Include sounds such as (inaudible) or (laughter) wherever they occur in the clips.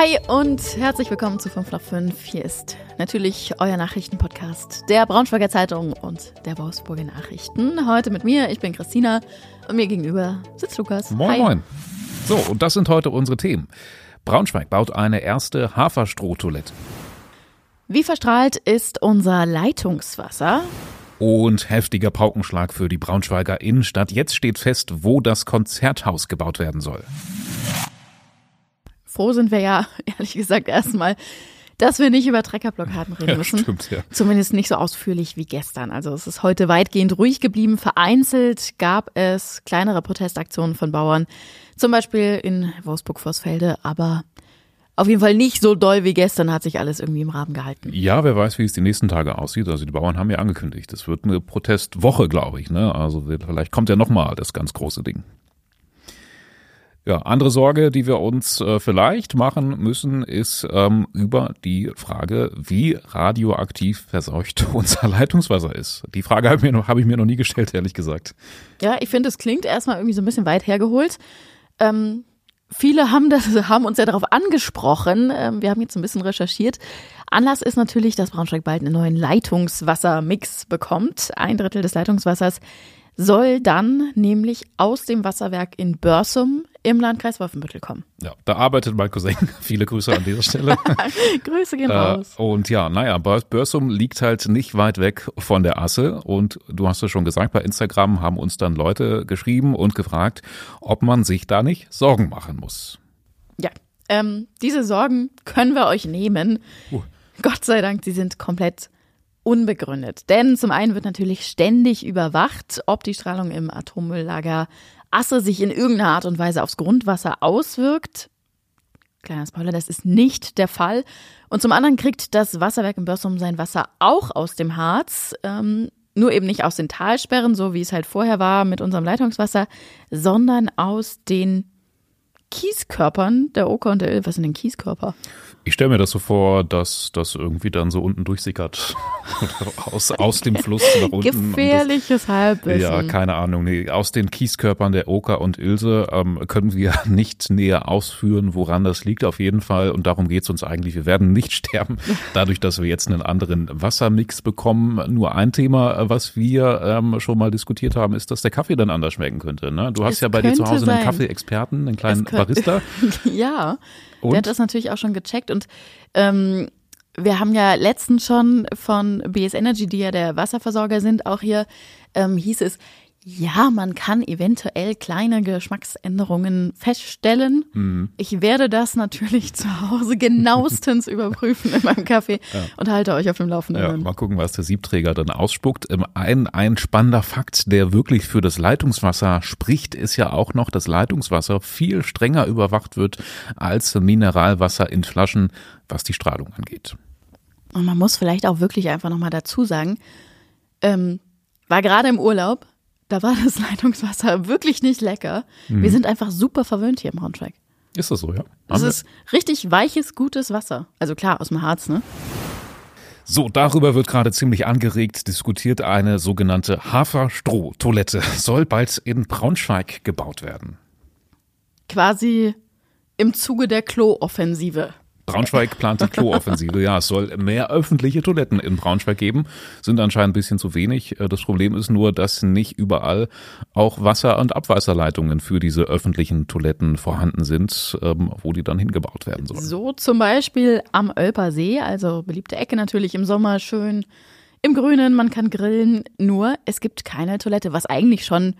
Hi und herzlich willkommen zu 5 nach 5. Hier ist natürlich euer Nachrichtenpodcast der Braunschweiger Zeitung und der Wolfsburger Nachrichten. Heute mit mir, ich bin Christina und mir gegenüber sitzt Lukas. Moin, Hi. moin. So, und das sind heute unsere Themen. Braunschweig baut eine erste Haferstrohtoilette. Wie verstrahlt ist unser Leitungswasser? Und heftiger Paukenschlag für die Braunschweiger Innenstadt. Jetzt steht fest, wo das Konzerthaus gebaut werden soll. Froh sind wir ja, (laughs) ehrlich gesagt, erstmal, dass wir nicht über Treckerblockaden reden Ja, müssen. stimmt, ja. Zumindest nicht so ausführlich wie gestern. Also es ist heute weitgehend ruhig geblieben. Vereinzelt gab es kleinere Protestaktionen von Bauern, zum Beispiel in Wolfsburg-Vorsfelde, aber auf jeden Fall nicht so doll wie gestern hat sich alles irgendwie im Rahmen gehalten. Ja, wer weiß, wie es die nächsten Tage aussieht. Also die Bauern haben ja angekündigt, es wird eine Protestwoche, glaube ich. Ne? Also vielleicht kommt ja nochmal das ganz große Ding. Ja, andere Sorge, die wir uns äh, vielleicht machen müssen, ist ähm, über die Frage, wie radioaktiv verseucht (laughs) unser Leitungswasser ist. Die Frage habe ich, mir noch- habe ich mir noch nie gestellt, ehrlich gesagt. Ja, ich finde, es klingt erstmal irgendwie so ein bisschen weit hergeholt. Ähm, viele haben, das, haben uns ja darauf angesprochen. Ähm, wir haben jetzt ein bisschen recherchiert. Anlass ist natürlich, dass Braunschweig bald einen neuen Leitungswassermix bekommt. Ein Drittel des Leitungswassers soll dann nämlich aus dem Wasserwerk in Börsum im Landkreis Wolfenbüttel kommen. Ja, da arbeitet mein Cousin. (laughs) Viele Grüße an dieser Stelle. (laughs) Grüße gehen Äh, raus. und ja, naja, Börs- Börsum liegt halt nicht weit weg von der Asse. Und du hast es schon gesagt, bei Instagram haben uns dann Leute geschrieben und gefragt, ob man sich da nicht Sorgen machen muss. Ja, ähm, diese Sorgen können wir euch nehmen. Uh. Gott sei Dank, sie sind komplett unbegründet. Denn zum einen wird natürlich ständig überwacht, ob die Strahlung im Atommülllager Asse sich in irgendeiner Art und Weise aufs Grundwasser auswirkt. Kleiner Spoiler, das ist nicht der Fall. Und zum anderen kriegt das Wasserwerk in Börsum sein Wasser auch aus dem Harz. Ähm, nur eben nicht aus den Talsperren, so wie es halt vorher war mit unserem Leitungswasser, sondern aus den Kieskörpern der Oker und der Ill. Was sind denn Kieskörper? Ich stelle mir das so vor, dass das irgendwie dann so unten durchsickert. (laughs) aus, aus dem Fluss nach unten. und das- Gefährliches Halbwissen. Ja, keine Ahnung. Nee, aus den Kieskörpern der Oker und Ilse ähm, können wir (laughs) nicht näher ausführen, woran das liegt auf jeden Fall. Und darum geht's uns eigentlich. Wir werden nicht (laughs) sterben, dadurch, dass wir jetzt einen anderen Wassermix bekommen. Nur ein Thema, was wir ähm, schon mal diskutiert haben, ist, dass der Kaffee dann anders schmecken könnte. Ne? Du hast Es ja bei dir zu Hause einen sein. Kaffeeexperten, einen kleinen Es Barista. (laughs) ja, Und? der hat das natürlich auch schon gecheckt und ähm, wir haben ja letztens schon von BS Energy, die ja der Wasserversorger sind, auch hier ähm, hieß es, ja, man kann eventuell kleine Geschmacksänderungen feststellen. Mhm. Ich werde das natürlich (laughs) zu Hause genauestens (laughs) überprüfen in meinem Kaffee und halte euch auf dem Ja, Laufenden. mal gucken, was der Siebträger dann ausspuckt. Ähm, Ein, ein spannender Fakt, der wirklich für das Leitungswasser spricht, ist ja auch noch, dass Leitungswasser viel strenger überwacht wird als Mineralwasser in Flaschen, was die Strahlung angeht. Und man muss vielleicht auch wirklich einfach nochmal dazu sagen, ähm, war gerade im Urlaub, da war das (laughs) Leitungswasser wirklich nicht lecker. Wir sind einfach super verwöhnt hier im Braunschweig. Ist das so, ja? Es wir- ist richtig weiches, gutes Wasser. Also klar, aus dem Harz, ne? So, darüber wird gerade ziemlich angeregt diskutiert. Eine sogenannte Haferstroh-Toilette (laughs) soll bald in Braunschweig gebaut werden. Quasi im Zuge der Klo-Offensive. Braunschweig plant die Klooffensive. Ja, es soll mehr öffentliche Toiletten in Braunschweig geben. Sind anscheinend ein bisschen zu wenig. Äh, Das Problem ist nur, dass nicht überall auch Wasser- und Abwasserleitungen für diese öffentlichen Toiletten vorhanden sind, ähm, wo die dann hingebaut werden sollen. So zum Beispiel am Ölper See, also beliebte Ecke natürlich im Sommer schön im Grünen, man kann grillen, nur es gibt keine Toilette, was eigentlich schon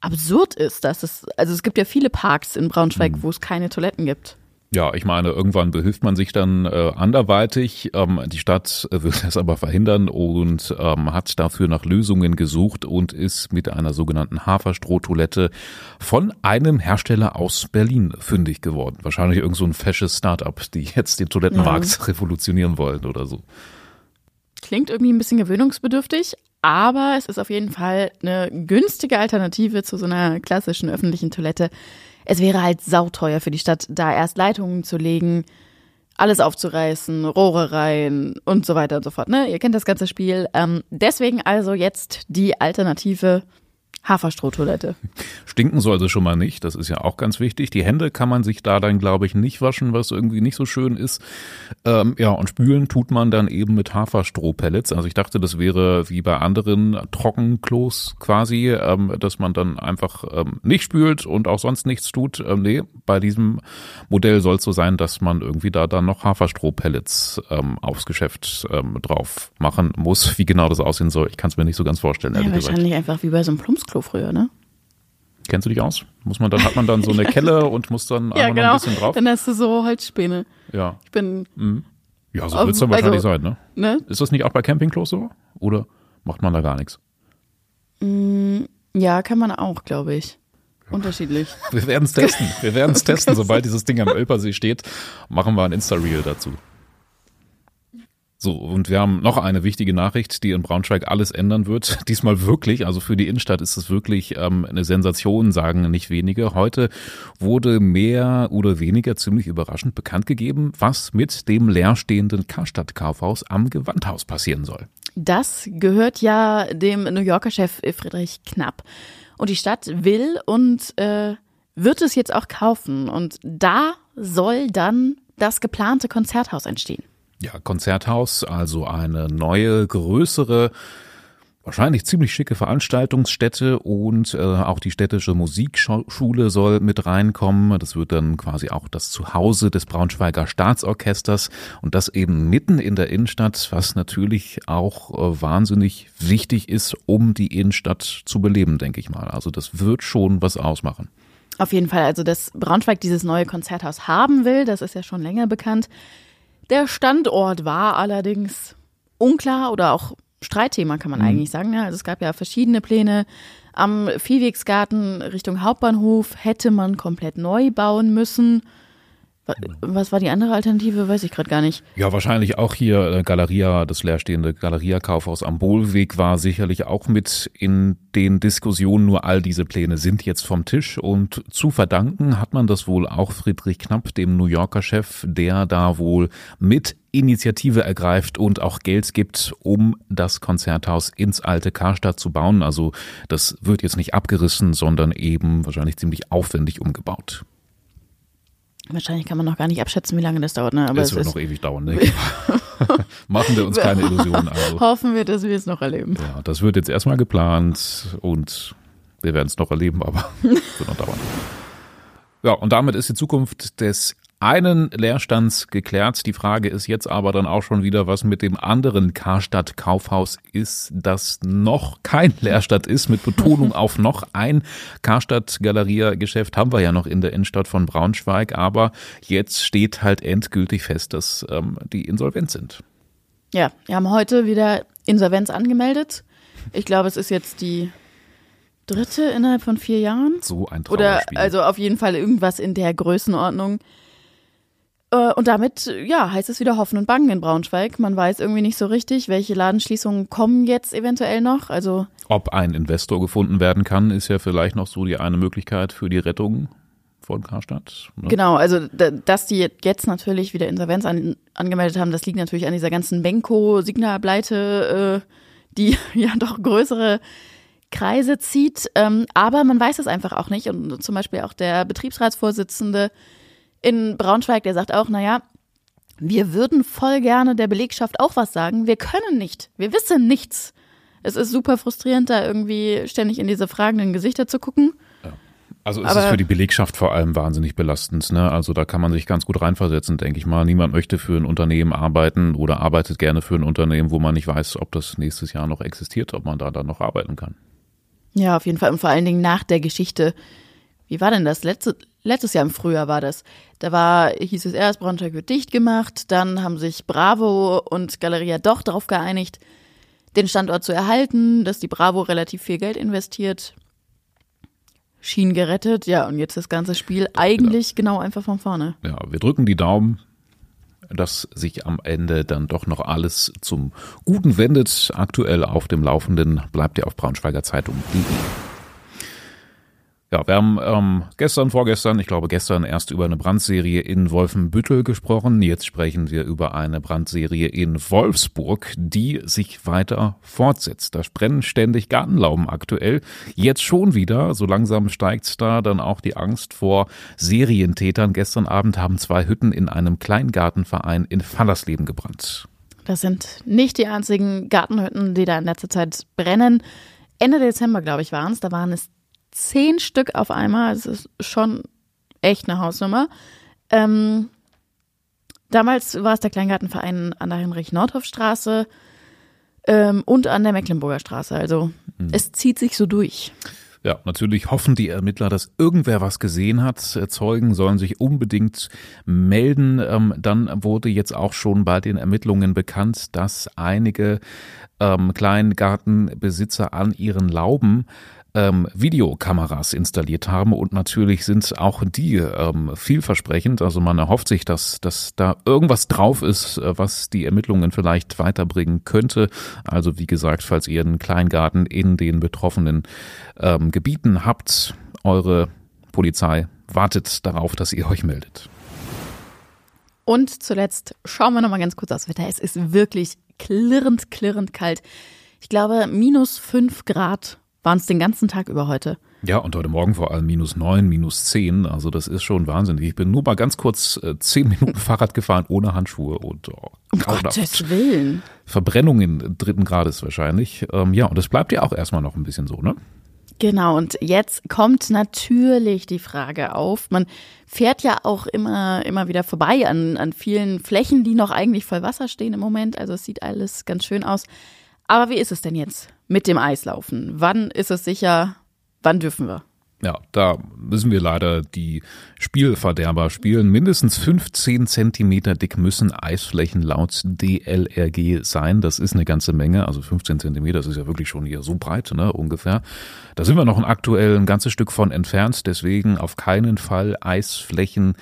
absurd ist, dass es, also es gibt ja viele Parks in Braunschweig, wo es keine Toiletten gibt. Ja, ich meine, irgendwann behilft man sich dann äh, anderweitig. Ähm, die Stadt äh, will das aber verhindern und ähm, hat dafür nach Lösungen gesucht und ist mit einer sogenannten Haferstrohtoilette von einem Hersteller aus Berlin fündig geworden. Wahrscheinlich irgend so ein fesches Start-up, die jetzt den Toilettenmarkt revolutionieren wollen oder so. Klingt irgendwie ein bisschen gewöhnungsbedürftig, aber es ist auf jeden Fall eine günstige Alternative zu so einer klassischen öffentlichen Toilette. Es wäre halt sauteuer für die Stadt, da erst Leitungen zu legen, alles aufzureißen, Rohre rein und so weiter und so fort. Ne? Ihr kennt das ganze Spiel. Ähm, deswegen also jetzt die Alternative Haferstrohtoilette. Stinken soll sie schon mal nicht, das ist ja auch ganz wichtig. Die Hände kann man sich da dann, glaube ich, nicht waschen, was irgendwie nicht so schön ist. Ähm, ja, und spülen tut man dann eben mit Haferstrohpellets. Also ich dachte, das wäre wie bei anderen Trockenklos quasi, ähm, dass man dann einfach ähm, nicht spült und auch sonst nichts tut. Ähm, nee, bei diesem Modell soll es so sein, dass man irgendwie da dann noch Haferstrohpellets ähm, aufs Geschäft ähm, drauf machen muss. Wie genau das aussehen soll, ich kann es mir nicht so ganz vorstellen. Ja, wahrscheinlich gesagt. einfach wie bei so einem Plumpsklo früher, ne? Kennst du dich aus? Muss man dann, hat man dann so eine Kelle (laughs) und muss dann ja, genau. ein bisschen drauf? Dann hast du so Holzspäne. Ja. Ich bin. Mhm. Ja, so wird es dann wahrscheinlich also, sein, ne? ne? Ist das nicht auch bei Campingklos so? Oder macht man da gar nichts? Mm, ja, kann man auch, glaube ich. Unterschiedlich. (laughs) Wir werden es testen. Wir werden es (laughs) testen. Sobald dieses Ding am Ölpersee steht, machen wir ein Insta-Reel dazu. So, und wir haben noch eine wichtige Nachricht, die in Braunschweig alles ändern wird. (laughs) Diesmal wirklich, also für die Innenstadt ist es wirklich ähm, eine Sensation, sagen nicht wenige. Heute wurde mehr oder weniger ziemlich überraschend bekannt gegeben, was mit dem leerstehenden Karstadt-Kaufhaus am Gewandhaus passieren soll. Das gehört ja dem New Yorker Chef Friedrich Knapp. Und die Stadt will und äh, wird es jetzt auch kaufen. Und da soll dann das geplante Konzerthaus entstehen. Ja, Konzerthaus, also eine neue, größere, wahrscheinlich ziemlich schicke Veranstaltungsstätte und äh, auch die städtische Musikschule soll mit reinkommen. Das wird dann quasi auch das Zuhause des Braunschweiger Staatsorchesters und das eben mitten in der Innenstadt, was natürlich auch äh, wahnsinnig wichtig ist, um die Innenstadt zu beleben, denke ich mal. Also das wird schon was ausmachen. Auf jeden Fall, also dass Braunschweig dieses neue Konzerthaus haben will, das ist ja schon länger bekannt. Der Standort war allerdings unklar oder auch Streitthema, kann man mhm. eigentlich sagen. Also es gab ja verschiedene Pläne. Am Viehwegsgarten Richtung Hauptbahnhof hätte man komplett neu bauen müssen. Was war die andere Alternative? Weiß ich gerade gar nicht. Ja, wahrscheinlich auch hier äh, Galeria, das leerstehende Galeria-Kaufhaus am Bohlweg war sicherlich auch mit in den Diskussionen. Nur all diese Pläne sind jetzt vom Tisch und zu verdanken hat man das wohl auch Friedrich Knapp, dem New Yorker Chef, der da wohl mit Initiative ergreift und auch Geld gibt, um das Konzerthaus ins alte Karstadt zu bauen. Also das wird jetzt nicht abgerissen, sondern eben wahrscheinlich ziemlich aufwendig umgebaut. Wahrscheinlich kann man noch gar nicht abschätzen, wie lange das dauert. Ne? Aber es, es wird noch ewig dauern. Ne? (laughs) (laughs) Machen wir uns keine (laughs) Illusionen. Also. Hoffen wir, dass wir es noch erleben. Ja, das wird jetzt erstmal geplant und wir werden es noch erleben, aber es wird noch dauern. Ja, und damit ist die Zukunft des einen Leerstands geklärt. Die Frage ist jetzt aber dann auch schon wieder, was mit dem anderen Karstadt Kaufhaus ist, das noch kein Leerstand ist, mit Betonung (laughs) auf noch ein Karstadt Galeria Geschäft haben wir ja noch in der Innenstadt von Braunschweig, aber jetzt steht halt endgültig fest, dass ähm, die insolvent sind. Ja, wir haben heute wieder Insolvenz angemeldet. Ich glaube, es ist jetzt die dritte innerhalb von vier Jahren. So ein Trauerspiel. Oder also auf jeden Fall irgendwas in der Größenordnung. Äh, und damit, ja, heißt es wieder Hoffen und Bangen in Braunschweig. Man weiß irgendwie nicht so richtig, welche Ladenschließungen kommen jetzt eventuell noch. Also ob ein Investor gefunden werden kann, ist ja vielleicht noch so die eine Möglichkeit für die Rettung von Karstadt. Ne? Genau, also dass die jetzt natürlich wieder Insolvenz an, angemeldet haben, das liegt natürlich an dieser ganzen Benko-Signalpleite, äh, die (laughs) ja doch größere Kreise zieht. Ähm, aber man weiß es einfach auch nicht. Und zum Beispiel auch der Betriebsratsvorsitzende in Braunschweig, der sagt auch, naja, wir würden voll gerne der Belegschaft auch was sagen. Wir können nicht. Wir wissen nichts. Es ist super frustrierend, da irgendwie ständig in diese fragenden Gesichter zu gucken. Also es Aber ist für die Belegschaft vor allem wahnsinnig belastend. Ne? Also da kann man sich ganz gut reinversetzen, denke ich mal. Niemand möchte für ein Unternehmen arbeiten oder arbeitet gerne für ein Unternehmen, wo man nicht weiß, ob das nächstes Jahr noch existiert, ob man da dann noch arbeiten kann. Ja, auf jeden Fall. Und vor allen Dingen nach der Geschichte. Wie war denn das? Letzte, letztes Jahr im Frühjahr war das. Da war, hieß es erst, Braunschweig wird dicht gemacht, dann haben sich Bravo und Galeria doch darauf geeinigt, den Standort zu erhalten, dass die Bravo relativ viel Geld investiert. Schien gerettet, ja, und jetzt das ganze Spiel eigentlich genau einfach von vorne. Ja, wir drücken die Daumen, dass sich am Ende dann doch noch alles zum Guten wendet. Aktuell auf dem Laufenden bleibt ihr auf Braunschweiger Zeitung.de. Ja, wir haben ähm, gestern, vorgestern, ich glaube gestern erst über eine Brandserie in Wolfenbüttel gesprochen. Jetzt sprechen wir über eine Brandserie in Wolfsburg, die sich weiter fortsetzt. Da brennen ständig Gartenlauben aktuell. Jetzt schon wieder. So langsam steigt da dann auch die Angst vor Serientätern. Gestern Abend haben zwei Hütten in einem Kleingartenverein in Fallersleben gebrannt. Das sind nicht die einzigen Gartenhütten, die da in letzter Zeit brennen. Ende Dezember, glaube ich, waren es. Da waren es zehn Stück auf einmal. Es ist schon echt eine Hausnummer. Ähm, damals war es der Kleingartenverein an der Heinrich-Nordhoff-Straße ähm, und an der Mecklenburger Straße. Also mhm. es zieht sich so durch. Ja, natürlich hoffen die Ermittler, dass irgendwer was gesehen hat. Zeugen sollen sich unbedingt melden. Ähm, dann wurde jetzt auch schon bei den Ermittlungen bekannt, dass einige ähm, Kleingartenbesitzer an ihren Lauben ähm, Videokameras installiert haben und natürlich sind auch die ähm, vielversprechend. Also man erhofft sich, dass, dass da irgendwas drauf ist, äh, was die Ermittlungen vielleicht weiterbringen könnte. Also wie gesagt, falls ihr einen Kleingarten in den betroffenen ähm, Gebieten habt, eure Polizei wartet darauf, dass ihr euch meldet. Und zuletzt schauen wir nochmal ganz kurz aufs Wetter. Es ist wirklich klirrend, klirrend kalt. Ich glaube, minus fünf Grad waren es den ganzen Tag über heute. Ja, und heute Morgen vor allem minus neun, minus zehn. Also das ist schon wahnsinnig. Ich bin nur mal ganz kurz äh, zehn (laughs) Minuten Fahrrad gefahren ohne Handschuhe und oh, um Gottes Willen. Verbrennungen dritten Grades wahrscheinlich. Ähm, ja, und das bleibt ja auch erstmal noch ein bisschen so, ne? Genau, und jetzt kommt natürlich die Frage auf. Man fährt ja auch immer, immer wieder vorbei an, an vielen Flächen, die noch eigentlich voll Wasser stehen im Moment. Also es sieht alles ganz schön aus. Aber wie ist es denn jetzt mit dem Eislaufen? Wann ist es sicher? Wann dürfen wir? Ja, da müssen wir leider die Spielverderber spielen. Mindestens 15 Zentimeter dick müssen Eisflächen laut DLRG sein. Das ist eine ganze Menge. Also 15 Zentimeter, das ist ja wirklich schon hier so breit, ne, ungefähr. Da sind wir noch aktuell ein ganzes Stück von entfernt. Deswegen auf keinen Fall Eisflächen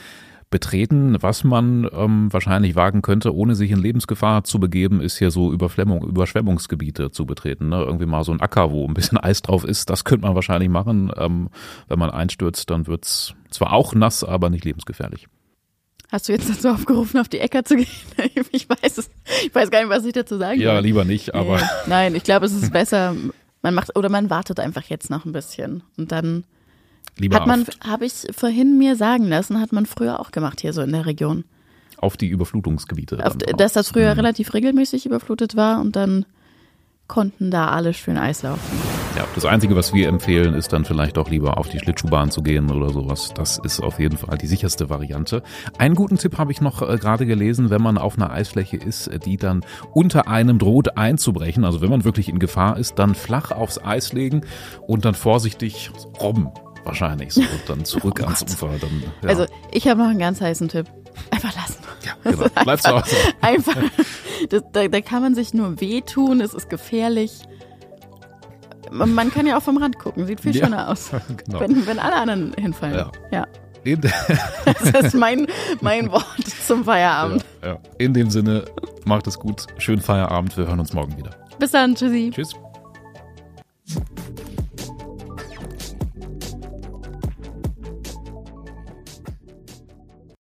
betreten. Was man ähm, wahrscheinlich wagen könnte, ohne sich in Lebensgefahr zu begeben, ist hier so Überschwemmung, Überschwemmungsgebiete zu betreten. Ne? Irgendwie mal so ein Acker, wo ein bisschen (laughs) Eis drauf ist, das könnte man wahrscheinlich machen. Ähm, wenn man einstürzt, dann wird's zwar auch nass, aber nicht lebensgefährlich. Hast du jetzt dazu aufgerufen, auf die Äcker zu gehen? (laughs) Ich weiß es, ich weiß gar nicht, was ich dazu sagen Ja, will. lieber nicht, aber. Nein, ich glaube, es ist besser, man macht, oder man wartet einfach jetzt noch ein bisschen und dann Lieber hat man, habe ich vorhin mir sagen lassen, hat man früher auch gemacht hier so in der Region. Auf die Überflutungsgebiete. Auf, dass das früher mhm. relativ regelmäßig überflutet war und dann konnten da alle schön Eis laufen. Ja, das Einzige, was wir empfehlen, ist dann vielleicht doch lieber auf die Schlittschuhbahn zu gehen oder sowas. Das ist auf jeden Fall die sicherste Variante. Einen guten Tipp habe ich noch äh, gerade gelesen, wenn man auf einer Eisfläche ist, die dann unter einem droht einzubrechen. Also wenn man wirklich in Gefahr ist, dann flach aufs Eis legen und dann vorsichtig robben wahrscheinlich so dann zurück (laughs) oh ans Ufer. Dann, ja. Also ich habe noch einen ganz heißen Tipp. Einfach lassen. Ja, (laughs) genau. Bleib zu Hause. Einfach. Das, da, da kann man sich nur wehtun, es ist gefährlich. Man, man kann ja auch vom Rand gucken, sieht viel ja, schöner aus. (laughs) Genau. Wenn, wenn alle anderen hinfallen. Ja. ja. das ist mein, mein Wort zum Feierabend. Ja, ja. In dem Sinne, macht es gut. Schönen Feierabend. Wir hören uns morgen wieder. Bis dann. Tschüssi. Tschüss.